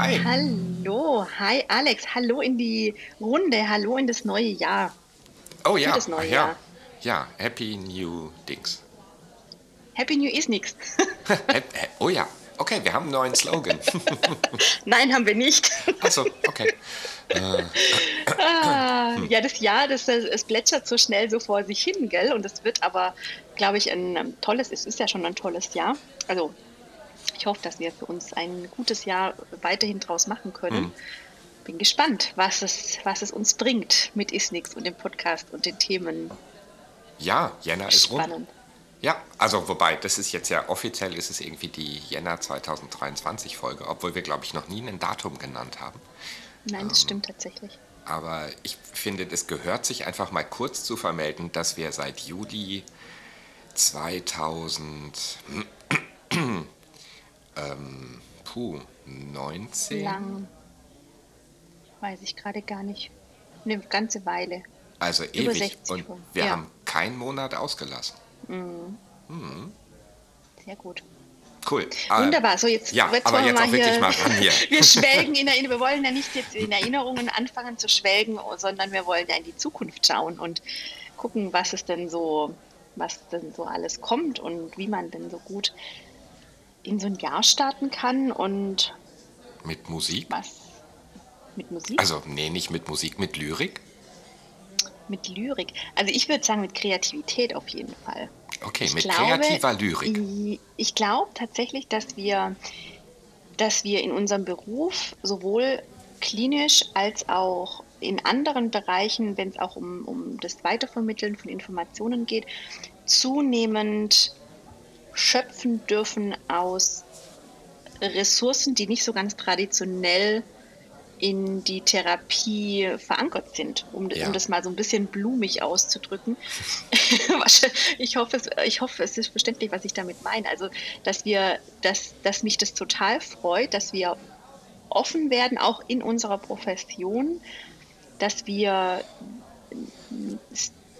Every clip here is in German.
Hi. Hallo, hi Alex, hallo in die Runde, hallo in das neue Jahr. Oh ja, Für das neue ja. Jahr. Ja, Happy New Dings. Happy New. Hap- hap- oh ja, okay, wir haben einen neuen Slogan. Nein, haben wir nicht. Achso, okay. Ah, ja, das Jahr, das, äh, es plätschert so schnell so vor sich hin, gell? Und es wird aber, glaube ich, ein tolles, es ist ja schon ein tolles Jahr. Also, ich hoffe, dass wir für uns ein gutes Jahr weiterhin draus machen können. Hm. Bin gespannt, was es, was es uns bringt mit Isnix und dem Podcast und den Themen. Ja, Jänner ist rum. Ja, also wobei, das ist jetzt ja offiziell ist es irgendwie die Jänner 2023 Folge, obwohl wir, glaube ich, noch nie ein Datum genannt haben. Nein, Ähm. das stimmt tatsächlich. Aber ich finde, es gehört sich einfach mal kurz zu vermelden, dass wir seit Juli 2000, ähm, puh, 19? Lang. Weiß ich gerade gar nicht. Eine ganze Weile. Also Über ewig. 60 Und schon, wir ja. haben keinen Monat ausgelassen. Sehr gut. Cool. Ah, Wunderbar. So, jetzt, ja, jetzt aber wir jetzt mal auch wirklich hier, mal ran hier. Wir schwelgen in Erinnerungen. Wir wollen ja nicht jetzt in Erinnerungen anfangen zu schwelgen, sondern wir wollen ja in die Zukunft schauen und gucken, was es denn so, was denn so alles kommt und wie man denn so gut in so ein Jahr starten kann und Mit Musik? was mit Musik, Also, nee, nicht mit Musik, mit Lyrik. mit Lyrik. Also ich würde sagen mit Kreativität auf jeden Fall. Okay, Ich mit glaube, kreativer Lyrik. Ich, glaube tatsächlich, dass wir, dass wir in unserem Beruf sowohl klinisch als auch in anderen Bereichen, wenn es auch um, um das Weitervermitteln von Informationen geht, zunehmend schöpfen dürfen aus Ressourcen, die nicht so ganz traditionell in die Therapie verankert sind, um, Ja. um das mal so ein bisschen blumig auszudrücken. ich, hoffe, es, ich hoffe, es ist verständlich, was ich damit meine. Also, dass wir, dass, dass mich das total freut, dass wir offen werden, auch in unserer Profession, dass wir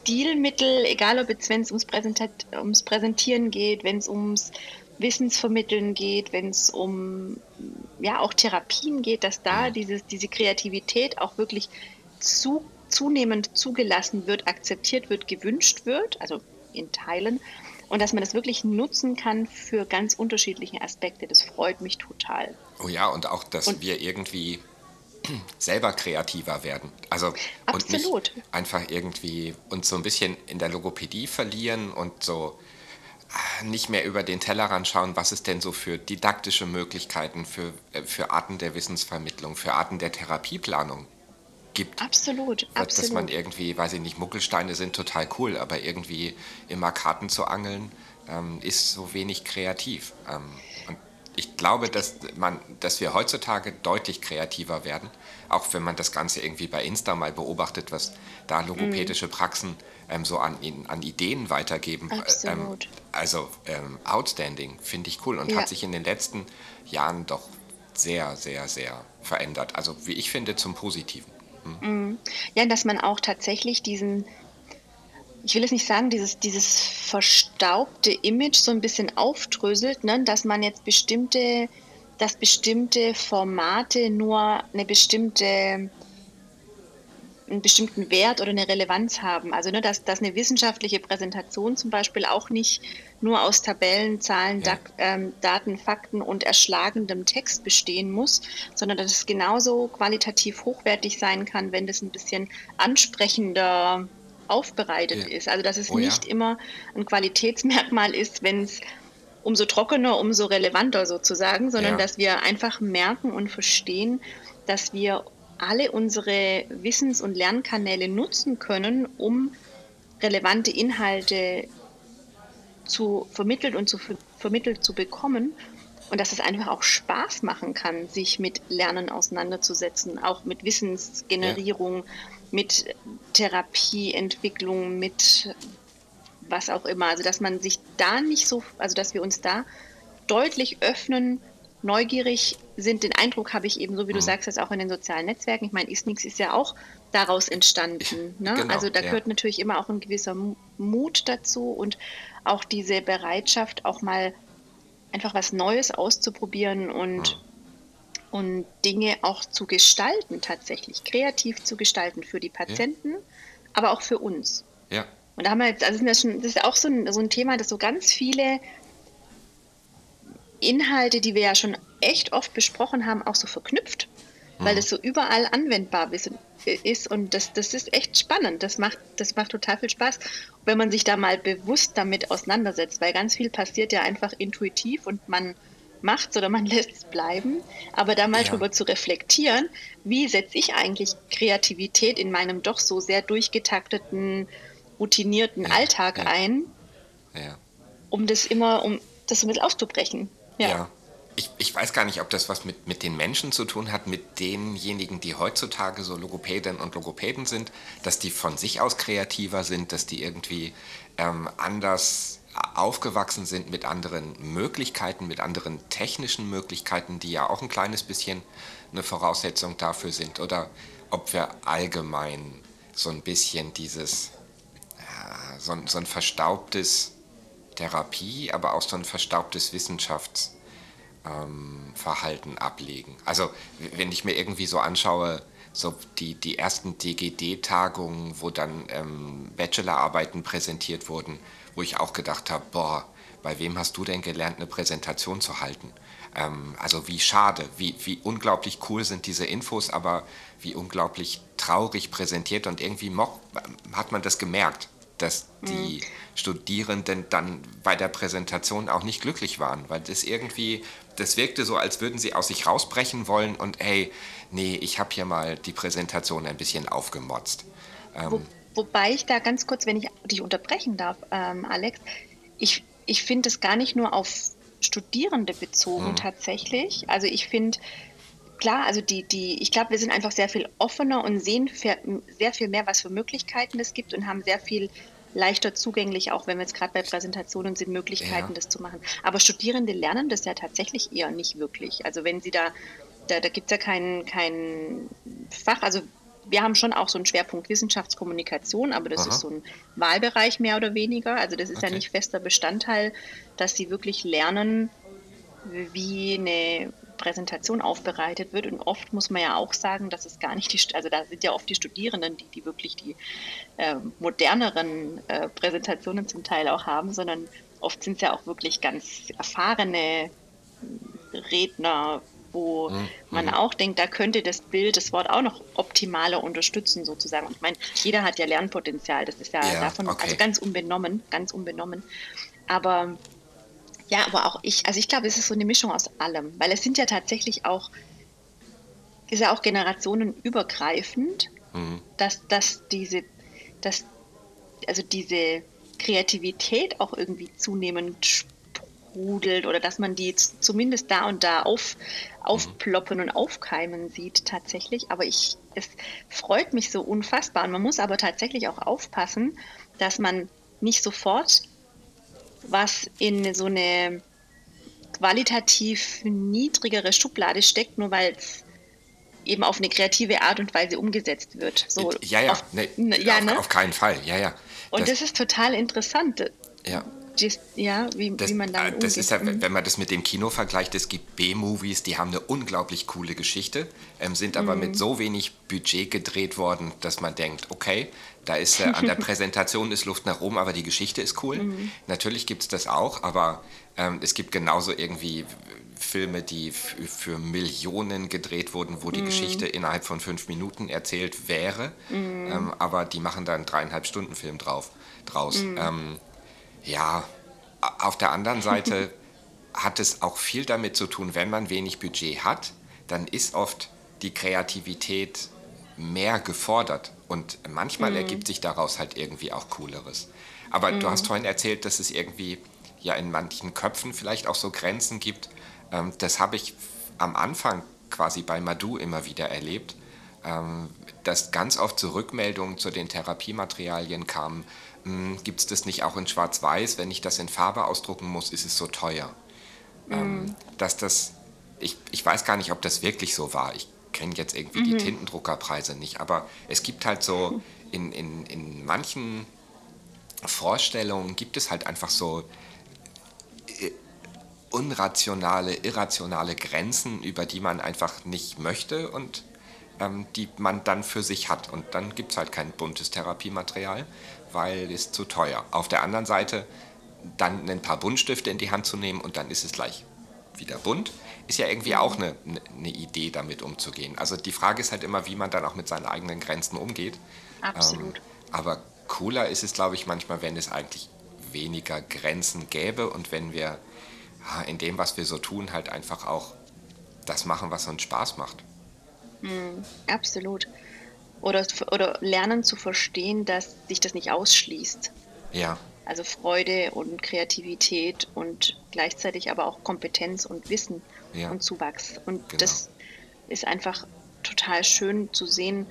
Stilmittel, egal ob jetzt, wenn es ums, Präsentat ums Präsentieren geht, wenn es ums Wissensvermitteln geht, wenn es um ja auch Therapien geht, dass da dieses, diese Kreativität auch wirklich zu, zunehmend zugelassen wird, akzeptiert wird, gewünscht wird, also in Teilen, und dass man das wirklich nutzen kann für ganz unterschiedliche Aspekte. Das freut mich total. Oh ja, und auch, dass Und- wir irgendwie selber kreativer werden. Also und Absolut. nicht einfach irgendwie uns so ein bisschen in der Logopädie verlieren und so ah, nicht mehr über den Tellerrand schauen, was es denn so für didaktische Möglichkeiten, für, äh, für Arten der Wissensvermittlung, für Arten der Therapieplanung gibt. Absolut, Dass- Dass man absolut. irgendwie, weiß ich nicht, Muckelsteine sind total cool, aber irgendwie immer Karten zu angeln ähm, ist so wenig kreativ. Ähm, und ich glaube, dass, man, dass wir heutzutage deutlich kreativer werden, auch wenn man das Ganze irgendwie bei Insta mal beobachtet, was da logopädische Praxen ähm, so an, an Ideen weitergeben. Äh. Ähm, also ähm, outstanding, finde ich cool und Ja. hat sich in den letzten Jahren doch sehr, sehr, sehr verändert. Also wie ich finde, zum Positiven. Ja, dass man auch tatsächlich diesen, ich will es nicht sagen, dieses, dieses verstaubte Image so ein bisschen aufdröselt, ne? dass man jetzt bestimmte, dass bestimmte Formate nur eine bestimmte einen bestimmten Wert oder eine Relevanz haben. Also ne, dass, dass eine wissenschaftliche Präsentation zum Beispiel auch nicht nur aus Tabellen, Zahlen, Ja. Ähm, Daten, Fakten und erschlagendem Text bestehen muss, sondern dass es genauso qualitativ hochwertig sein kann, wenn das ein bisschen ansprechender aufbereitet Ja. ist. Also dass es Oh ja. nicht immer ein Qualitätsmerkmal ist, wenn es umso trockener, umso relevanter sozusagen, sondern Ja. dass wir einfach merken und verstehen, dass wir alle unsere Wissens- und Lernkanäle nutzen können, um relevante Inhalte zu vermitteln und zu ver vermittelt zu bekommen und dass es einfach auch Spaß machen kann, sich mit Lernen auseinanderzusetzen, auch mit Wissensgenerierung, mit Therapieentwicklung, mit was auch immer. Also dass man sich da nicht so, also dass wir uns da deutlich öffnen, neugierig sind. Den Eindruck habe ich eben, so wie du Mhm. sagst, jetzt auch in den sozialen Netzwerken. Ich meine, Isnix ist ja auch daraus entstanden. Ne? Genau, also da ja. gehört natürlich immer auch ein gewisser Mu- Mut dazu und auch diese Bereitschaft, auch mal einfach was Neues auszuprobieren und, und Dinge auch zu gestalten, tatsächlich kreativ zu gestalten für die Patienten, aber auch für uns. Ja. Und da haben wir jetzt, also das, schon, das ist ja auch so ein, so ein Thema, das so ganz viele Inhalte, die wir ja schon echt oft besprochen haben, auch so verknüpft, weil das so überall anwendbar ist. Und das, das ist echt spannend. Das macht, das macht total viel Spaß, wenn man sich da mal bewusst damit auseinandersetzt, weil ganz viel passiert ja einfach intuitiv und man macht es oder man lässt es bleiben. Aber da mal ja. drüber zu reflektieren, wie setze ich eigentlich Kreativität in meinem doch so sehr durchgetakteten, routinierten ja, Alltag ja. ein, um das immer, um das so ein bisschen aufzubrechen. ja ich, ich, weiß gar nicht, ob das was mit, mit den Menschen zu tun hat, mit denjenigen, die heutzutage so Logopäden und Logopäden sind, dass die von sich aus kreativer sind, dass die irgendwie ähm, anders aufgewachsen sind mit anderen Möglichkeiten, mit anderen technischen Möglichkeiten, die ja auch ein kleines bisschen eine Voraussetzung dafür sind, oder ob wir allgemein so ein bisschen dieses, ja, so, so ein verstaubtes Therapie, aber auch so ein verstaubtes Wissenschafts- ähm, ablegen. Also wenn ich mir irgendwie so anschaue, so die, die ersten DGD-Tagungen, wo dann ähm, Bachelorarbeiten präsentiert wurden, wo ich auch gedacht habe, boah, bei wem hast du denn gelernt, eine Präsentation zu halten? Ähm, also wie schade, wie, wie unglaublich cool sind diese Infos, aber wie unglaublich traurig präsentiert und irgendwie hat man das gemerkt, dass die mhm. Studierenden dann bei der Präsentation auch nicht glücklich waren, weil das irgendwie das wirkte so, als würden sie aus sich rausbrechen wollen und hey, nee, ich habe hier mal die Präsentation ein bisschen aufgemotzt. Ähm, wobei ich da ganz kurz, wenn ich dich unterbrechen darf, ähm, Alex, ich, ich finde es gar nicht nur auf Studierende bezogen hm. tatsächlich. Also ich finde, klar, also die, die, ich glaube, wir sind einfach sehr viel offener und sehen sehr viel mehr, was für Möglichkeiten es gibt und haben sehr viel leichter zugänglich, auch wenn wir jetzt gerade bei Präsentationen sind, Möglichkeiten, ja. das zu machen. Aber Studierende lernen das ja tatsächlich eher nicht wirklich. Also wenn sie da, da, da gibt es ja kein, kein Fach, also wir haben schon auch so einen Schwerpunkt Wissenschaftskommunikation, aber das Aha. ist so ein Wahlbereich mehr oder weniger. Also das ist okay. ja nicht fester Bestandteil, dass sie wirklich lernen, wie eine Präsentation aufbereitet wird. Und oft muss man ja auch sagen, dass es gar nicht die, also da sind ja oft die Studierenden, die, die wirklich die äh, moderneren äh, Präsentationen zum Teil auch haben, sondern oft sind es ja auch wirklich ganz erfahrene Redner, wo mhm. man auch denkt, da könnte das Bild, das Wort auch noch optimaler unterstützen sozusagen. Und ich meine, jeder hat ja Lernpotenzial, das ist ja, ja davon okay. also ganz unbenommen, ganz unbenommen. Aber ja, aber auch ich, also ich glaube, es ist so eine Mischung aus allem, weil es sind ja tatsächlich auch, ist ja auch generationenübergreifend, mhm. dass, dass diese, dass, also diese Kreativität auch irgendwie zunehmend sprudelt oder dass man die zumindest da und da auf, aufploppen und aufkeimen sieht tatsächlich. Aber ich, es freut mich so unfassbar. Und man muss aber tatsächlich auch aufpassen, dass man nicht sofort was in so eine qualitativ niedrigere Schublade steckt, nur weil es eben auf eine kreative Art und Weise umgesetzt wird. So ja, ja, auf, ne, ja auf, ne? auf, keinen Fall, ja, ja. Und das, das ist total interessant. Ja. Ja, wie, das, wie man damit umgeht. Das ist ja, wenn man das mit dem Kino vergleicht, es gibt B-Movies, die haben eine unglaublich coole Geschichte, ähm, sind aber mhm. mit so wenig Budget gedreht worden, dass man denkt, okay, da ist äh, an der Präsentation ist Luft nach oben, aber die Geschichte ist cool. Mhm. Natürlich gibt es das auch, aber ähm, es gibt genauso irgendwie Filme, die für Millionen gedreht wurden, wo die mhm. Geschichte innerhalb von fünf Minuten erzählt wäre, mhm. ähm, aber die machen da einen dreieinhalb Stunden Film drauf, draus. Mhm. Ähm, ja, auf der anderen Seite hat es auch viel damit zu tun, wenn man wenig Budget hat, dann ist oft die Kreativität mehr gefordert und manchmal mhm. ergibt sich daraus halt irgendwie auch Cooleres. Aber mhm. du hast vorhin erzählt, dass es irgendwie ja in manchen Köpfen vielleicht auch so Grenzen gibt. Ähm, das habe ich am Anfang quasi bei Madu immer wieder erlebt, ähm, dass ganz oft so Rückmeldungen zu den Therapiematerialien kamen, gibt es das nicht auch in Schwarz-Weiß? Wenn ich das in Farbe ausdrucken muss, ist es so teuer. Ähm, mhm. dass das, ich, ich weiß gar nicht, ob das wirklich so war. Ich kenne jetzt irgendwie mhm. die Tintendruckerpreise nicht, aber es gibt halt so, in, in, in manchen Vorstellungen gibt es halt einfach so äh, unrationale, irrationale Grenzen, über die man einfach nicht möchte und ähm, die man dann für sich hat. Und dann gibt es halt kein buntes Therapiematerial, weil es zu teuer. Auf der anderen Seite dann ein paar Buntstifte in die Hand zu nehmen und dann ist es gleich wieder bunt, ist ja irgendwie auch eine, eine Idee, damit umzugehen. Also die Frage ist halt immer, wie man dann auch mit seinen eigenen Grenzen umgeht. Absolut. Ähm, aber cooler ist es, glaube ich, manchmal, wenn es eigentlich weniger Grenzen gäbe und wenn wir in dem, was wir so tun, halt einfach auch das machen, was uns Spaß macht. Mm, absolut. Oder, oder lernen zu verstehen, dass sich das nicht ausschließt. Ja. Also Freude und Kreativität und gleichzeitig aber auch Kompetenz und Wissen ja. und Zuwachs. Und genau. das ist einfach total schön zu sehen,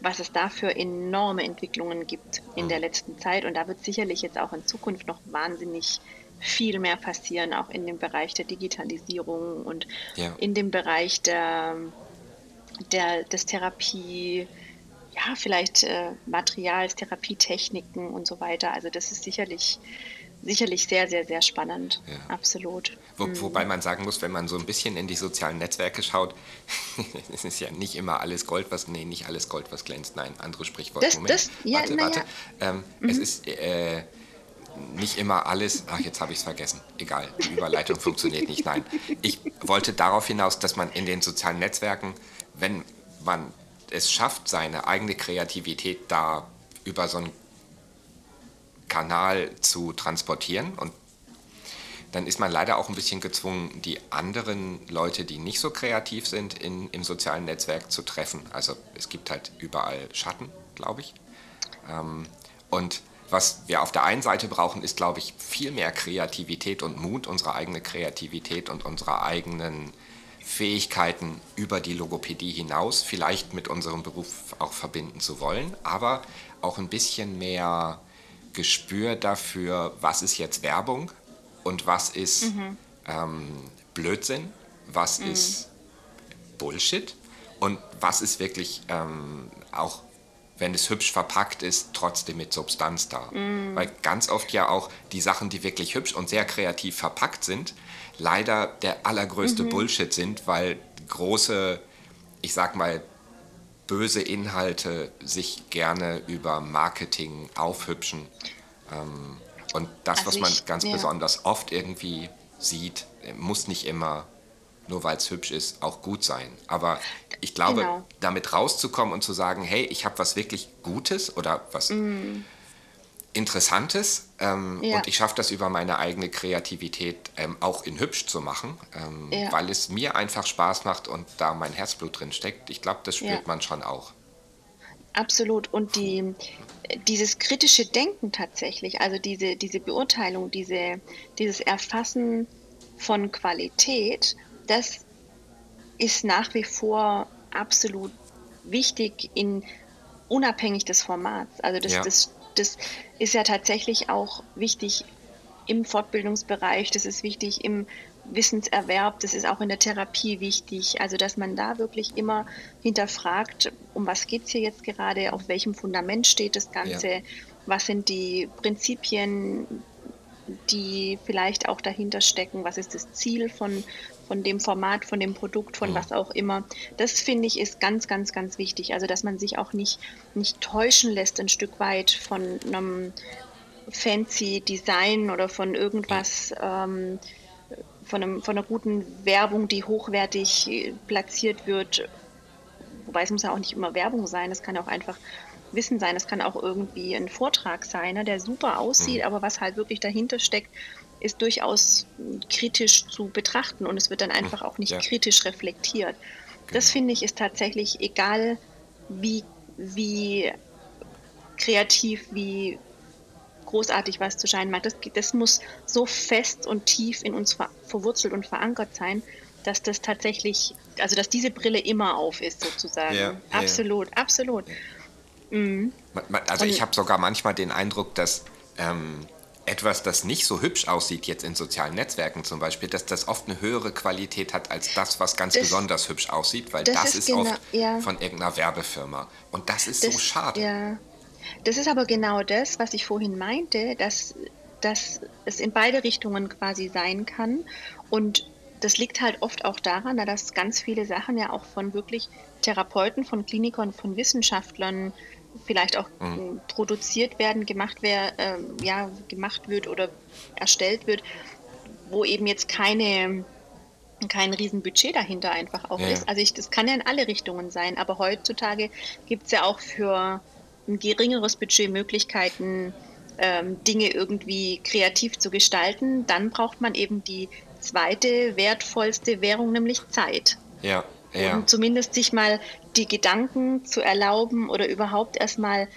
was es da für enorme Entwicklungen gibt in mhm. der letzten Zeit. Und da wird sicherlich jetzt auch in Zukunft noch wahnsinnig viel mehr passieren, auch in dem Bereich der Digitalisierung und ja. in dem Bereich der, der, des Therapie, ja, vielleicht äh, Materials, Therapietechniken und so weiter. Also das ist sicherlich, sicherlich sehr, sehr, sehr spannend. Ja. Absolut. Wo, mhm. wobei man sagen muss, wenn man so ein bisschen in die sozialen Netzwerke schaut, es ist ja nicht immer alles Gold, was, nee, nicht alles Gold, was glänzt. Nein, andere Sprichwort. Das, Moment, das, ja, warte, warte. Ja. Ähm, mhm. Es ist... Äh, nicht immer alles, ach jetzt habe ich es vergessen, egal, die Überleitung funktioniert nicht, nein. Ich wollte darauf hinaus, dass man in den sozialen Netzwerken, wenn man es schafft, seine eigene Kreativität da über so einen Kanal zu transportieren und dann ist man leider auch ein bisschen gezwungen, die anderen Leute, die nicht so kreativ sind, in, im sozialen Netzwerk zu treffen. Also es gibt halt überall Schatten, glaube ich. Ähm, und was wir auf der einen Seite brauchen, ist, glaube ich, viel mehr Kreativität und Mut, unsere eigene Kreativität und unsere eigenen Fähigkeiten über die Logopädie hinaus vielleicht mit unserem Beruf auch verbinden zu wollen, aber auch ein bisschen mehr Gespür dafür, was ist jetzt Werbung und was ist mhm. ähm, Blödsinn, was mhm. ist Bullshit und was ist wirklich ähm, auch wenn es hübsch verpackt ist, trotzdem mit Substanz da. Mm. Weil ganz oft ja auch die Sachen, die wirklich hübsch und sehr kreativ verpackt sind, leider der allergrößte mhm. Bullshit sind, weil große, ich sag mal, böse Inhalte sich gerne über Marketing aufhübschen. Ähm, und das, also was man ich, ganz ja. besonders oft irgendwie sieht, muss nicht immer nur weil es hübsch ist, auch gut sein. Aber ich glaube, genau. damit rauszukommen und zu sagen, hey, ich habe was wirklich Gutes oder was mm. Interessantes ähm, ja. und ich schaffe das über meine eigene Kreativität ähm, auch in hübsch zu machen, ähm, ja. weil es mir einfach Spaß macht und da mein Herzblut drin steckt. Ich glaube, das spürt ja. man schon auch. Absolut. Und die, dieses kritische Denken tatsächlich, also diese, diese Beurteilung, diese, dieses Erfassen von Qualität das ist nach wie vor absolut wichtig in unabhängig des Formats. Also das, ja. das, das ist ja tatsächlich auch wichtig im Fortbildungsbereich, das ist wichtig im Wissenserwerb, das ist auch in der Therapie wichtig. Also dass man da wirklich immer hinterfragt, um was geht es hier jetzt gerade, auf welchem Fundament steht das Ganze, ja. was sind die Prinzipien, die vielleicht auch dahinter stecken, was ist das Ziel von, von dem Format, von dem Produkt, von mhm. was auch immer. Das finde ich ist ganz, ganz, ganz wichtig. Also dass man sich auch nicht, nicht täuschen lässt ein Stück weit von einem fancy Design oder von irgendwas, ähm, von, einem, von einer guten Werbung, die hochwertig platziert wird. Wobei es muss ja auch nicht immer Werbung sein, es kann auch einfach Wissen sein, es kann auch irgendwie ein Vortrag sein, ne, der super aussieht, mhm. aber was halt wirklich dahinter steckt, ist durchaus kritisch zu betrachten und es wird dann einfach auch nicht ja. kritisch reflektiert. Genau. Das finde ich ist tatsächlich egal, wie, wie kreativ, wie großartig was zu scheinen mag. Das, das muss so fest und tief in uns ver, verwurzelt und verankert sein, dass das tatsächlich, also dass diese Brille immer auf ist sozusagen. Ja, absolut, ja. absolut. Mhm. Also ich habe sogar manchmal den Eindruck, dass ähm, etwas, das nicht so hübsch aussieht, jetzt in sozialen Netzwerken zum Beispiel, dass das oft eine höhere Qualität hat als das, was ganz das, besonders hübsch aussieht, weil das, das ist, genau, oft ja. von irgendeiner Werbefirma. Und das ist das, so schade. Ja. Das ist aber genau das, was ich vorhin meinte, dass dass es in beide Richtungen quasi sein kann. Und das liegt halt oft auch daran, dass ganz viele Sachen ja auch von wirklich Therapeuten, von Klinikern, von Wissenschaftlern vielleicht auch mhm. produziert werden, gemacht, wär, äh, ja, gemacht wird oder erstellt wird, wo eben jetzt keine kein Riesenbudget dahinter einfach auch ja. ist. Also ich, das kann ja in alle Richtungen sein, aber heutzutage gibt es ja auch für ein geringeres Budget Möglichkeiten, ähm, Dinge irgendwie kreativ zu gestalten. Dann braucht man eben die zweite wertvollste Währung, nämlich Zeit. Ja. Ja. Um zumindest sich mal die Gedanken zu erlauben oder überhaupt erstmal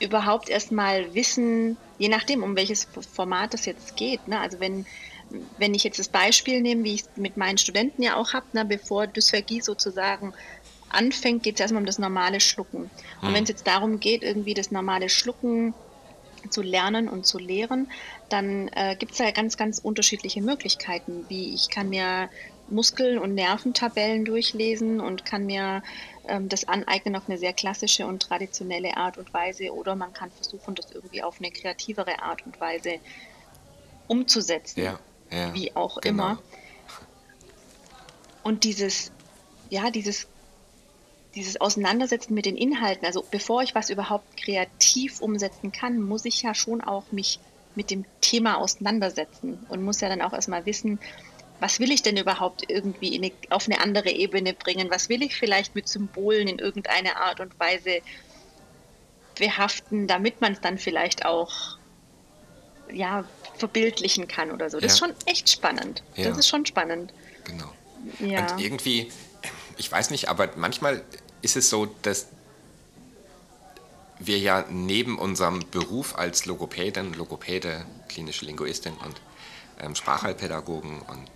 überhaupt erstmal wissen, je nachdem, um welches Format es jetzt geht. Ne? Also wenn wenn ich jetzt das Beispiel nehme, wie ich es mit meinen Studenten ja auch habe, ne, bevor Dysphagie sozusagen anfängt, geht es erstmal um das normale Schlucken. Und hm. wenn es jetzt darum geht, irgendwie das normale Schlucken zu lernen und zu lehren, dann äh, gibt es ja ganz, ganz unterschiedliche Möglichkeiten, wie ich kann mir Muskel- und Nerventabellen durchlesen und kann mir ähm, das aneignen auf eine sehr klassische und traditionelle Art und Weise oder man kann versuchen, das irgendwie auf eine kreativere Art und Weise umzusetzen. Ja ja, wie auch genau. immer. Und dieses, ja, dieses, dieses Auseinandersetzen mit den Inhalten, also bevor ich was überhaupt kreativ umsetzen kann, muss ich ja schon auch mich mit dem Thema auseinandersetzen und muss ja dann auch erstmal wissen, was will ich denn überhaupt irgendwie eine, auf eine andere Ebene bringen? Was will ich vielleicht mit Symbolen in irgendeine Art und Weise behaften, damit man es dann vielleicht auch ja, verbildlichen kann oder so. Das ja. ist schon echt spannend. Ja. Das ist schon spannend. Genau. Ja. Und irgendwie, ich weiß nicht, aber manchmal ist es so, dass wir ja neben unserem Beruf als Logopädin, Logopäde, klinische Linguistin und ähm, Sprachheilpädagogen und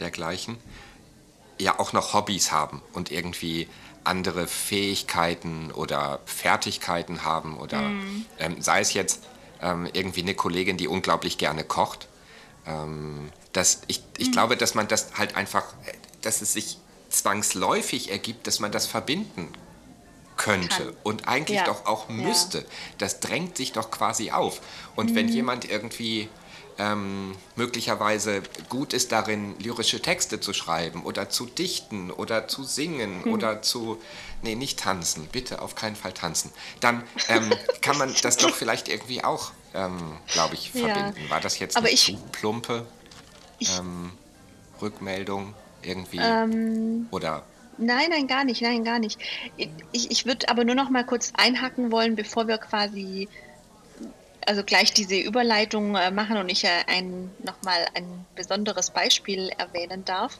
dergleichen, ja auch noch Hobbys haben und irgendwie andere Fähigkeiten oder Fertigkeiten haben oder mhm. ähm, sei es jetzt ähm, irgendwie eine Kollegin, die unglaublich gerne kocht. Ähm, das, ich ich mhm. glaube, dass man das halt einfach, dass es sich zwangsläufig ergibt, dass man das verbinden könnte Kann. und eigentlich ja. doch auch müsste. Ja. Das drängt sich doch quasi auf. Und mhm. wenn jemand irgendwie ähm, möglicherweise gut ist darin, lyrische Texte zu schreiben oder zu dichten oder zu singen mhm. oder zu, nee, nicht tanzen, bitte auf keinen Fall tanzen, dann ähm, kann man das doch vielleicht irgendwie auch, ähm, glaube ich, verbinden. Ja. War das jetzt eine ich, zu plumpe ähm, Rückmeldung irgendwie? Ähm, oder Nein, nein, gar nicht, nein, gar nicht. Ich, ich würde aber nur noch mal kurz einhaken wollen, bevor wir quasi also gleich diese Überleitung äh, machen und ich äh, ein, nochmal ein besonderes Beispiel erwähnen darf,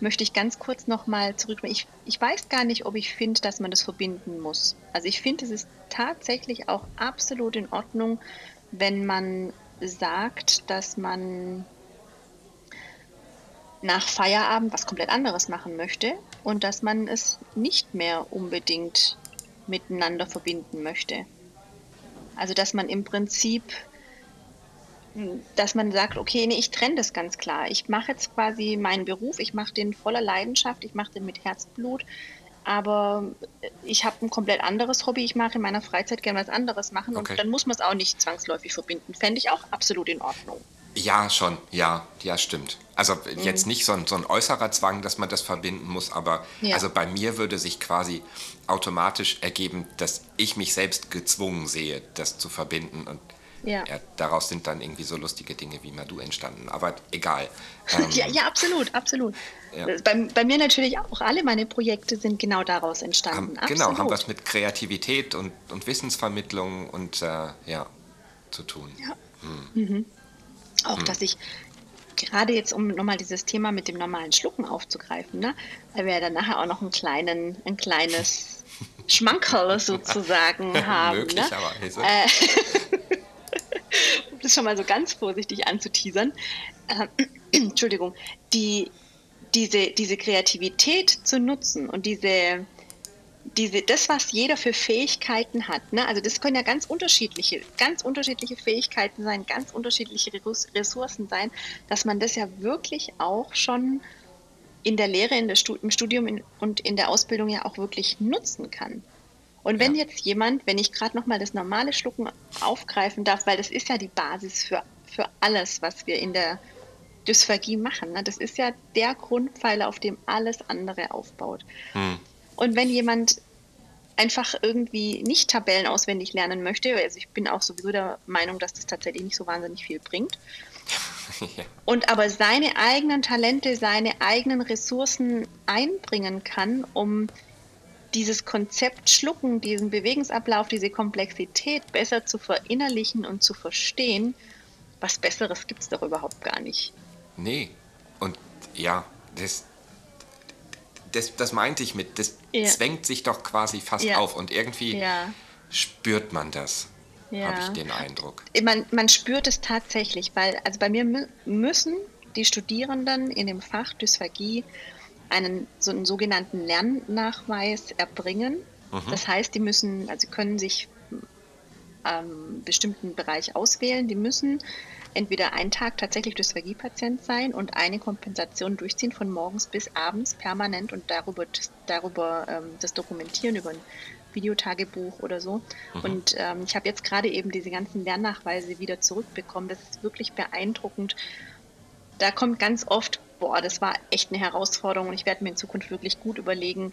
möchte ich ganz kurz nochmal zurück. Ich, ich weiß gar nicht, ob ich finde, dass man das verbinden muss. Also ich finde, es ist tatsächlich auch absolut in Ordnung, wenn man sagt, dass man nach Feierabend was komplett anderes machen möchte und dass man es nicht mehr unbedingt miteinander verbinden möchte. Also dass man im Prinzip, dass man sagt, okay, nee, ich trenne das ganz klar. Ich mache jetzt quasi meinen Beruf, ich mache den voller Leidenschaft, ich mache den mit Herzblut, aber ich habe ein komplett anderes Hobby, ich mache in meiner Freizeit gerne was anderes machen okay. und dann muss man es auch nicht zwangsläufig verbinden. Fände ich auch absolut in Ordnung. Ja, schon, ja, ja, stimmt. Also jetzt mhm. nicht so ein, so ein äußerer Zwang, dass man das verbinden muss, aber ja. also bei mir würde sich quasi automatisch ergeben, dass ich mich selbst gezwungen sehe, das zu verbinden und ja. ja daraus sind dann irgendwie so lustige Dinge wie Madu entstanden, aber egal. Ähm, ja, ja, absolut, absolut. Ja. Bei, bei, mir natürlich auch. Alle meine Projekte sind genau daraus entstanden. Haben, genau, haben was mit Kreativität und, und Wissensvermittlung und äh, ja, zu tun. Ja. Hm. Mhm. Auch, hm. dass ich gerade jetzt, um nochmal dieses Thema mit dem normalen Schlucken aufzugreifen, ne? weil wir ja dann nachher auch noch einen kleinen, ein kleines Schmankerl sozusagen haben. Möglicherweise. Ne? Äh, um das schon mal so ganz vorsichtig anzuteasern. Äh, Entschuldigung, die, diese, diese Kreativität zu nutzen und diese diese, das, was jeder für Fähigkeiten hat, ne? also das können ja ganz unterschiedliche, ganz unterschiedliche Fähigkeiten sein, ganz unterschiedliche Ressourcen sein, dass man das ja wirklich auch schon in der Lehre, in der Stu im Studium in, und in der Ausbildung ja auch wirklich nutzen kann. Und wenn Ja. jetzt jemand, wenn ich gerade nochmal das normale Schlucken aufgreifen darf, weil das ist ja die Basis für, für alles, was wir in der Dysphagie machen. Ne? Das ist ja der Grundpfeiler, auf dem alles andere aufbaut. Hm. Und wenn jemand einfach irgendwie nicht Tabellen auswendig lernen möchte, also ich bin auch sowieso der Meinung, dass das tatsächlich nicht so wahnsinnig viel bringt, ja. und aber seine eigenen Talente, seine eigenen Ressourcen einbringen kann, um dieses Konzept Schlucken, diesen Bewegungsablauf, diese Komplexität besser zu verinnerlichen und zu verstehen, was Besseres gibt es doch überhaupt gar nicht. Nee. Und ja, das, das, das meinte ich mit, das Ja. zwängt sich doch quasi fast Ja. auf und irgendwie Ja, spürt man das, habe ich den Eindruck. man, man spürt es tatsächlich, weil also bei mir mü müssen die Studierenden in dem Fach Dysphagie einen so einen sogenannten Lernnachweis erbringen. Das heißt, die müssen, also sie können sich ähm, bestimmten Bereich auswählen. Die müssen entweder einen Tag tatsächlich Dysphagie-Patient sein und eine Kompensation durchziehen von morgens bis abends permanent und darüber, darüber ähm, das dokumentieren über ein Videotagebuch oder so. Und ähm, ich habe jetzt gerade eben diese ganzen Lernnachweise wieder zurückbekommen. Das ist wirklich beeindruckend. Da kommt ganz oft, boah, das war echt eine Herausforderung und ich werde mir in Zukunft wirklich gut überlegen,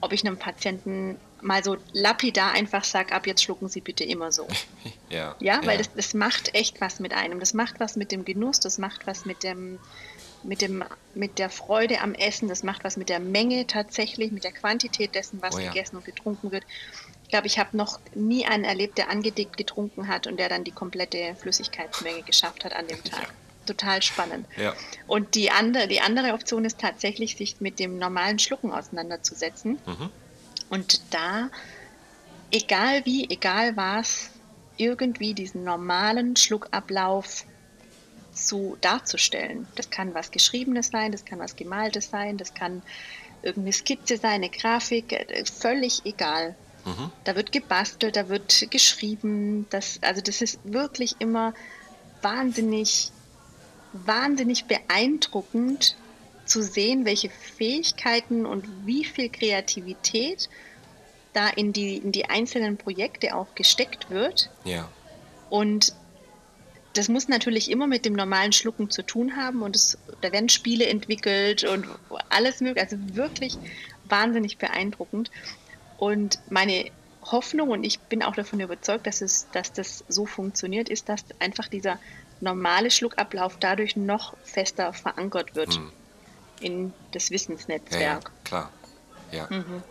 ob ich einem Patienten mal so lapidar einfach sage, ab jetzt schlucken Sie bitte immer so. Ja, Ja, weil Das, das macht echt was mit einem. Das macht was mit dem Genuss, das macht was mit dem, mit dem, mit der Freude am Essen, das macht was mit der Menge tatsächlich, mit der Quantität dessen, was Oh ja. gegessen und getrunken wird. Ich glaube, ich habe noch nie einen erlebt, der angedickt getrunken hat und der dann die komplette Flüssigkeitsmenge geschafft hat an dem Tag. Ja. Total spannend. Ja. Und die andere, die andere Option ist tatsächlich, sich mit dem normalen Schlucken auseinanderzusetzen. Mhm. Und da, egal wie, egal was, irgendwie diesen normalen Schluckablauf zu darzustellen. Das kann was Geschriebenes sein, das kann was Gemaltes sein, das kann irgendeine Skizze sein, eine Grafik, äh, völlig egal. Mhm. Da wird gebastelt, da wird geschrieben. Das, also das ist wirklich immer wahnsinnig, wahnsinnig beeindruckend zu sehen, welche Fähigkeiten und wie viel Kreativität da in die, in die einzelnen Projekte auch gesteckt wird. Ja. Und das muss natürlich immer mit dem normalen Schlucken zu tun haben und es, da werden Spiele entwickelt und alles mögliche, also wirklich wahnsinnig beeindruckend. Und meine Hoffnung, und ich bin auch davon überzeugt, dass, es, dass das so funktioniert, ist, dass einfach dieser normale Schluckablauf dadurch noch fester verankert wird in das Ja, ja, Wissensnetzwerk. klar. Ja. Mhm.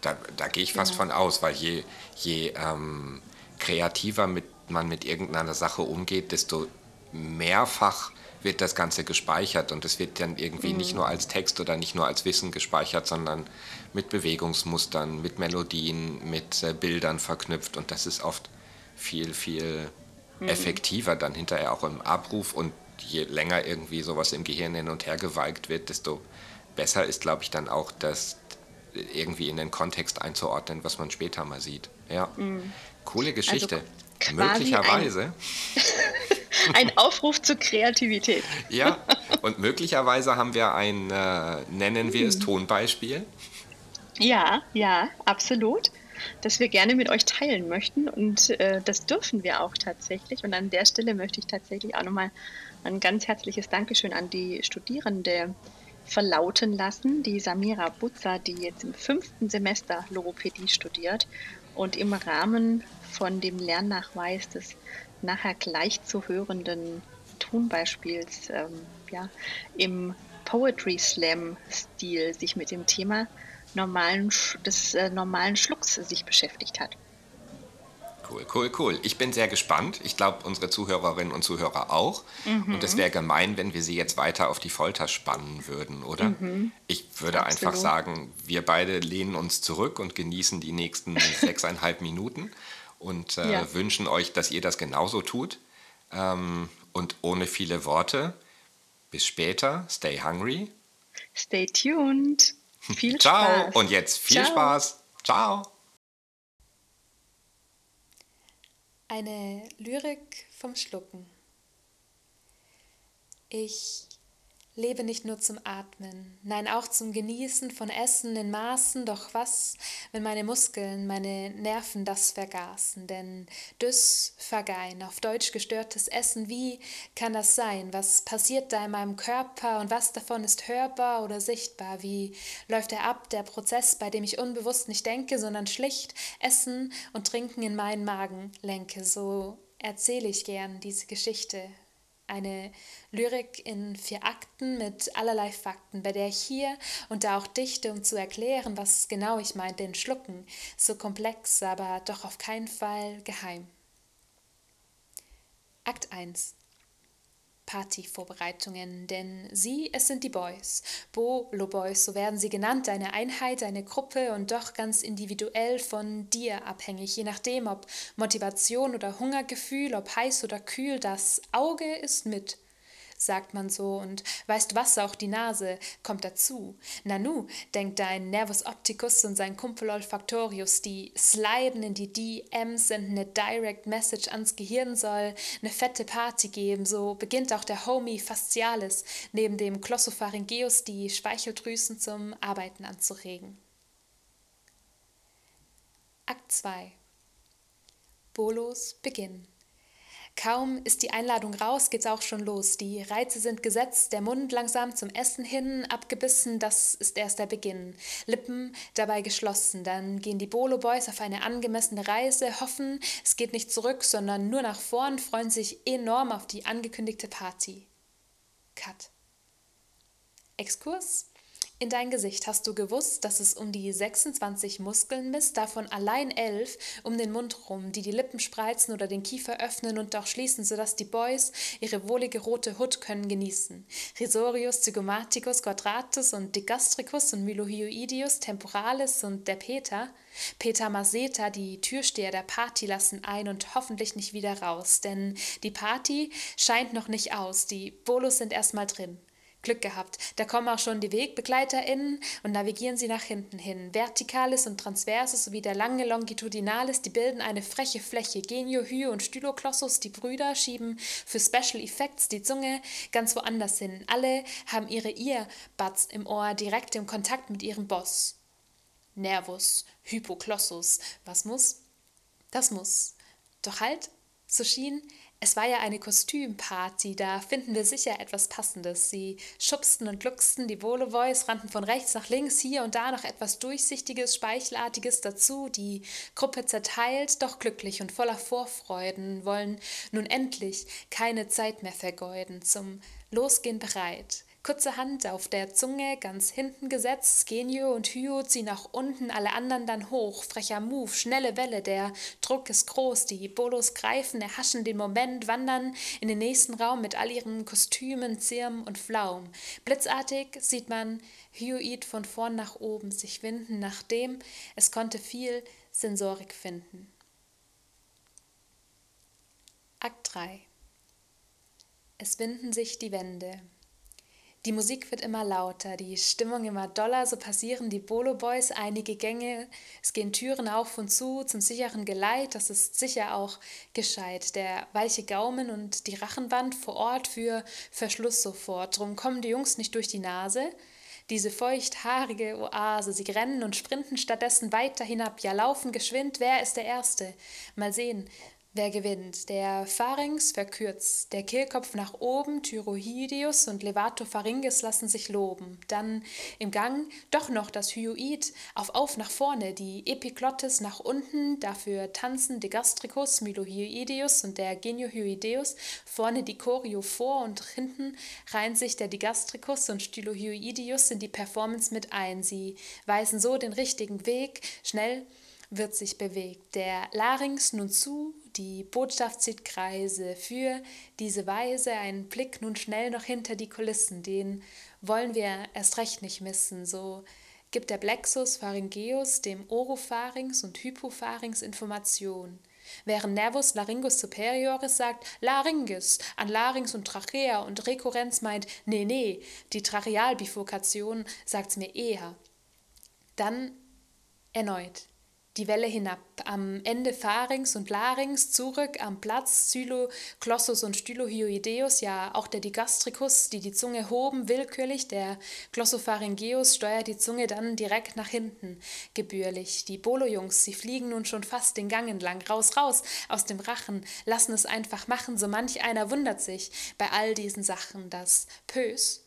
Da, da gehe ich fast von aus, weil je, je ähm, kreativer mit, man mit irgendeiner Sache umgeht, desto mehrfach wird das Ganze gespeichert und es wird dann irgendwie nicht nur als Text oder nicht nur als Wissen gespeichert, sondern mit Bewegungsmustern, mit Melodien, mit äh, Bildern verknüpft und das ist oft viel, viel effektiver dann hinterher auch im Abruf und je länger irgendwie sowas im Gehirn hin und her geweigt wird, desto besser ist, glaube ich, dann auch das irgendwie in den Kontext einzuordnen, was man später mal sieht. Ja, coole Geschichte. Also Möglicherweise, Ein Aufruf zur Kreativität. ja, und möglicherweise haben wir ein, äh, nennen wir es Mhm. Tonbeispiel. Ja, ja, absolut. Das wir gerne mit euch teilen möchten und äh, das dürfen wir auch tatsächlich. Und an der Stelle möchte ich tatsächlich auch nochmal ein ganz herzliches Dankeschön an die Studierende verlauten lassen, die Samira Butzer, die jetzt im fünften Semester Logopädie studiert und im Rahmen von dem Lernnachweis des nachher gleich zu hörenden Tonbeispiels ähm, ja, im Poetry Slam Stil sich mit dem Thema normalen, des äh, normalen Schlucks sich beschäftigt hat. Cool, cool, cool. Ich bin sehr gespannt. Ich glaube, unsere Zuhörerinnen und Zuhörer auch. Und Mhm. es wäre gemein, wenn wir sie jetzt weiter auf die Folter spannen würden, oder? Ich würde einfach Mhm. Absolut. sagen, wir beide lehnen uns zurück und genießen die nächsten sechseinhalb Minuten und äh, Ja. wünschen euch, dass ihr das genauso tut. Ähm, und ohne viele Worte, bis später, stay hungry. Stay tuned. Viel Ciao Spaß. und jetzt viel Ciao. Spaß. Ciao. Eine Lyrik vom Schlucken. Ich lebe nicht nur zum Atmen, nein auch zum Genießen von Essen in Maßen, doch was, wenn meine Muskeln, meine Nerven das vergaßen, denn das Vergein, auf Deutsch gestörtes Essen, wie kann das sein? Was passiert da in meinem Körper und was davon ist hörbar oder sichtbar? Wie läuft er ab, der Prozess, bei dem ich unbewusst nicht denke, sondern schlicht Essen und Trinken in meinen Magen lenke? So erzähle ich gern diese Geschichte eine Lyrik in vier Akten mit allerlei Fakten, bei der ich hier und da auch dichte, um zu erklären, was genau ich meinte in Schlucken, so komplex, aber doch auf keinen Fall geheim. Akt 1 Partyvorbereitungen, denn sie, es sind die Boys. Bolo Boys, so werden sie genannt, eine Einheit, eine Gruppe und doch ganz individuell von dir abhängig, je nachdem, ob Motivation oder Hungergefühl, ob heiß oder kühl, das Auge ist mit sagt man so, und weißt was, auch die Nase kommt dazu. Nanu, denkt dein Nervus opticus und sein Kumpel Olfactorius, die sliden in die DMs, senden eine Direct Message ans Gehirn, soll eine fette Party geben, so beginnt auch der Homie Fascialis, neben dem Glossopharyngeus die Speicheldrüsen zum Arbeiten anzuregen. Akt 2 Bolos Beginn Kaum ist die Einladung raus, geht's auch schon los. Die Reize sind gesetzt, der Mund langsam zum Essen hin, abgebissen, das ist erst der Beginn. Lippen dabei geschlossen, dann gehen die Bolo Boys auf eine angemessene Reise, hoffen, es geht nicht zurück, sondern nur nach vorn, freuen sich enorm auf die angekündigte Party. Cut. Exkurs in dein Gesicht. Hast du gewusst, dass es um die 26 Muskeln misst, davon allein 11 um den Mund rum, die die Lippen spreizen oder den Kiefer öffnen und auch schließen, sodass die Boys ihre wohlige rote Hut können genießen. Risorius, Zygomaticus, Quadratus und Digastricus und Mylohyoidius, Temporalis und der Peter, Peter Maseta, die Türsteher der Party, lassen ein und hoffentlich nicht wieder raus, denn die Party scheint noch nicht aus, die Bolos sind erstmal drin. Glück gehabt. Da kommen auch schon die WegbegleiterInnen und navigieren sie nach hinten hin. Vertikales und Transverses sowie der lange Longitudinalis, die bilden eine freche Fläche. Genio, Hy und Styloklossus, die Brüder, schieben für Special Effects die Zunge ganz woanders hin. Alle haben ihre Earbuds im Ohr, direkt im Kontakt mit ihrem Boss. Nervus, Hypoklossus. Was muss? Das muss. Doch halt, so schien es war ja eine Kostümparty, da finden wir sicher etwas Passendes. Sie schubsten und glucksten, die Volevoys rannten von rechts nach links, hier und da noch etwas Durchsichtiges, Speichelartiges dazu. Die Gruppe zerteilt, doch glücklich und voller Vorfreuden, wollen nun endlich keine Zeit mehr vergeuden, zum Losgehen bereit. Kurze Hand auf der Zunge, ganz hinten gesetzt, Genio und Hyo ziehen nach unten, alle anderen dann hoch. Frecher Move, schnelle Welle, der Druck ist groß, die Bolos greifen, erhaschen den Moment, wandern in den nächsten Raum mit all ihren Kostümen, Zirm und Flaum. Blitzartig sieht man Hyoid von vorn nach oben sich winden, nachdem es konnte viel Sensorik finden. Akt 3 Es winden sich die Wände. Die Musik wird immer lauter, die Stimmung immer doller, so passieren die Bolo Boys einige Gänge, es gehen Türen auf und zu zum sicheren Geleit, das ist sicher auch gescheit. Der weiche Gaumen und die Rachenwand vor Ort für Verschluss sofort, drum kommen die Jungs nicht durch die Nase. Diese feuchthaarige Oase, sie rennen und sprinten stattdessen weiter hinab, ja laufen geschwind, wer ist der Erste? Mal sehen, Wer gewinnt? Der Pharynx verkürzt, der Kehlkopf nach oben, Thyroidius und Levatopharynges lassen sich loben. Dann im Gang doch noch das Hyoid auf auf nach vorne, die Epiglottis nach unten, dafür tanzen Digastricus, Mylohyoideus und der Geniohyoideus, vorne die Choreo vor und hinten reihen sich der Digastricus und Stylohyoideus in die Performance mit ein. Sie weisen so den richtigen Weg, schnell wird sich bewegt. Der Larynx nun zu, die Botschaft zieht Kreise. Für diese Weise ein Blick nun schnell noch hinter die Kulissen, den wollen wir erst recht nicht missen. So gibt der Plexus pharyngeus dem Oropharynx und Hypopharynx Information. Während Nervus laryngus superioris sagt Larynx an Larynx und Trachea und Rekurrenz meint nee, nee, die Trachealbifurkation sagt's mir eher. Dann erneut die Welle hinab, am Ende Pharynx und Larynx, zurück am Platz Zylo, Glossus und Stylohyoideus, ja auch der Digastricus, die die Zunge hoben, willkürlich, der Glossopharyngeus steuert die Zunge dann direkt nach hinten, gebührlich. Die Bolo-Jungs, sie fliegen nun schon fast den Gang entlang, raus, raus, aus dem Rachen, lassen es einfach machen, so manch einer wundert sich bei all diesen Sachen, das Pös,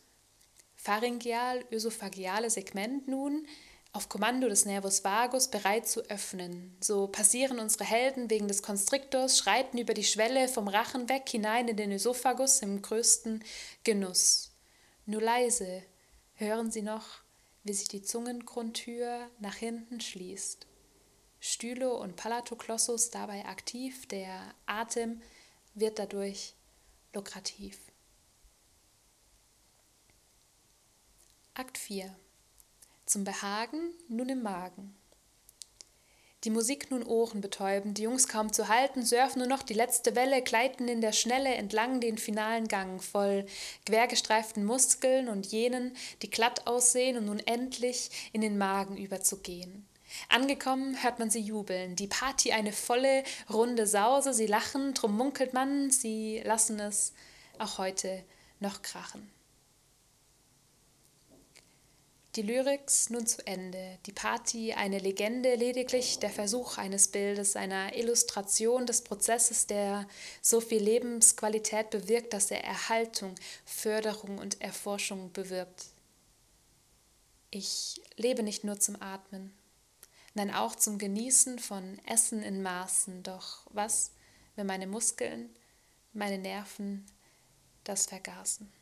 pharyngeal-ösophageale Segment nun, auf Kommando des Nervus vagus bereit zu öffnen. So passieren unsere Helden wegen des Konstriktors, schreiten über die Schwelle vom Rachen weg hinein in den Ösophagus im größten Genuss. Nur leise hören sie noch, wie sich die Zungengrundtür nach hinten schließt. Stylo und Palatoglossus dabei aktiv, der Atem wird dadurch lukrativ. Akt 4 zum Behagen nun im Magen. Die Musik nun ohrenbetäubend, die Jungs kaum zu halten, surfen nur noch die letzte Welle, gleiten in der Schnelle entlang den finalen Gang, voll quergestreiften Muskeln und jenen, die glatt aussehen, um nun endlich in den Magen überzugehen. Angekommen hört man sie jubeln, die Party eine volle, runde Sause, sie lachen, drum munkelt man, sie lassen es auch heute noch krachen. Die Lyrics nun zu Ende, die Party eine Legende, lediglich der Versuch eines Bildes, einer Illustration des Prozesses, der so viel Lebensqualität bewirkt, dass er Erhaltung, Förderung und Erforschung bewirbt. Ich lebe nicht nur zum Atmen, nein auch zum Genießen von Essen in Maßen, doch was, wenn meine Muskeln, meine Nerven das vergaßen?